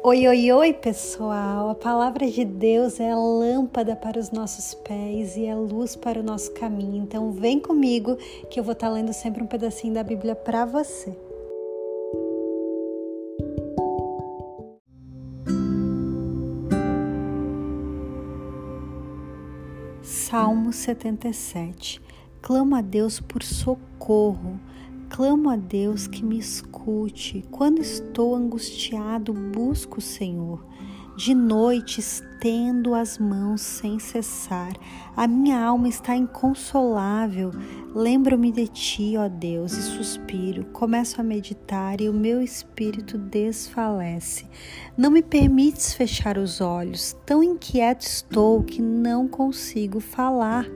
Oi, oi, oi, pessoal! A palavra de Deus é a lâmpada para os nossos pés e é luz para o nosso caminho. Então, vem comigo que eu vou estar lendo sempre um pedacinho da Bíblia para você. Salmo 77 Clamo a Deus por socorro Clamo a Deus que me escute. Quando estou angustiado, busco o Senhor. De noite estendo as mãos sem cessar. A minha alma está inconsolável. Lembro-me de ti, ó Deus, e suspiro. Começo a meditar e o meu espírito desfalece. Não me permites fechar os olhos. Tão inquieto estou que não consigo falar.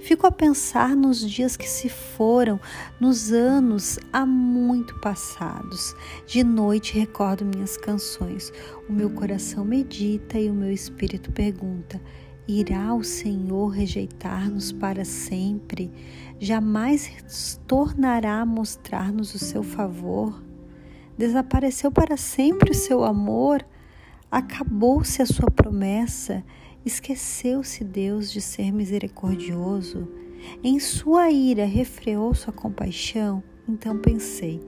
Fico a pensar nos dias que se foram, nos anos há muito passados. De noite recordo minhas canções. O meu coração medita e o meu espírito pergunta: Irá o Senhor rejeitar-nos para sempre? Jamais tornará a mostrar-nos o seu favor? Desapareceu para sempre o seu amor? Acabou-se a sua promessa? Esqueceu-se Deus de ser misericordioso? Em sua ira refreou sua compaixão? Então pensei: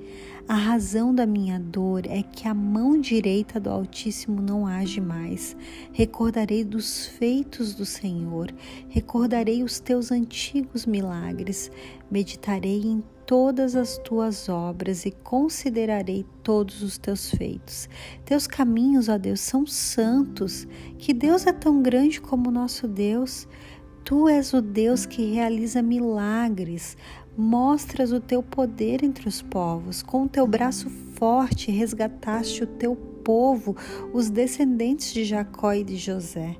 a razão da minha dor é que a mão direita do Altíssimo não age mais. Recordarei dos feitos do Senhor, recordarei os teus antigos milagres, meditarei em todas as tuas obras e considerarei todos os teus feitos. Teus caminhos, ó Deus, são santos. Que Deus é tão grande como nosso Deus. Tu és o Deus que realiza milagres, mostras o teu poder entre os povos. Com o teu braço forte resgataste o teu povo, os descendentes de Jacó e de José.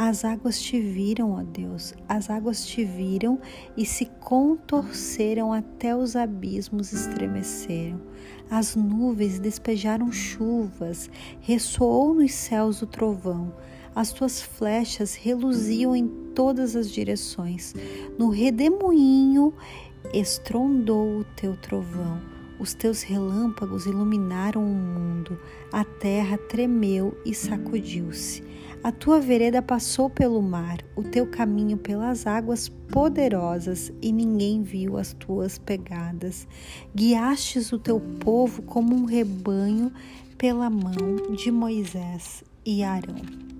As águas te viram, ó Deus, as águas te viram e se contorceram até os abismos estremeceram. As nuvens despejaram chuvas, ressoou nos céus o trovão. As tuas flechas reluziam em todas as direções. No redemoinho estrondou o teu trovão. Os teus relâmpagos iluminaram o mundo. A terra tremeu e sacudiu-se. A tua vereda passou pelo mar, o teu caminho pelas águas poderosas, e ninguém viu as tuas pegadas. Guiastes o teu povo como um rebanho pela mão de Moisés e Arão.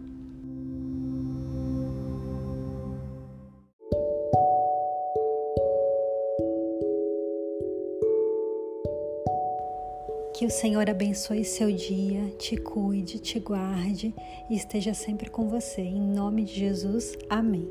Que o Senhor abençoe seu dia, te cuide, te guarde e esteja sempre com você. Em nome de Jesus, amém.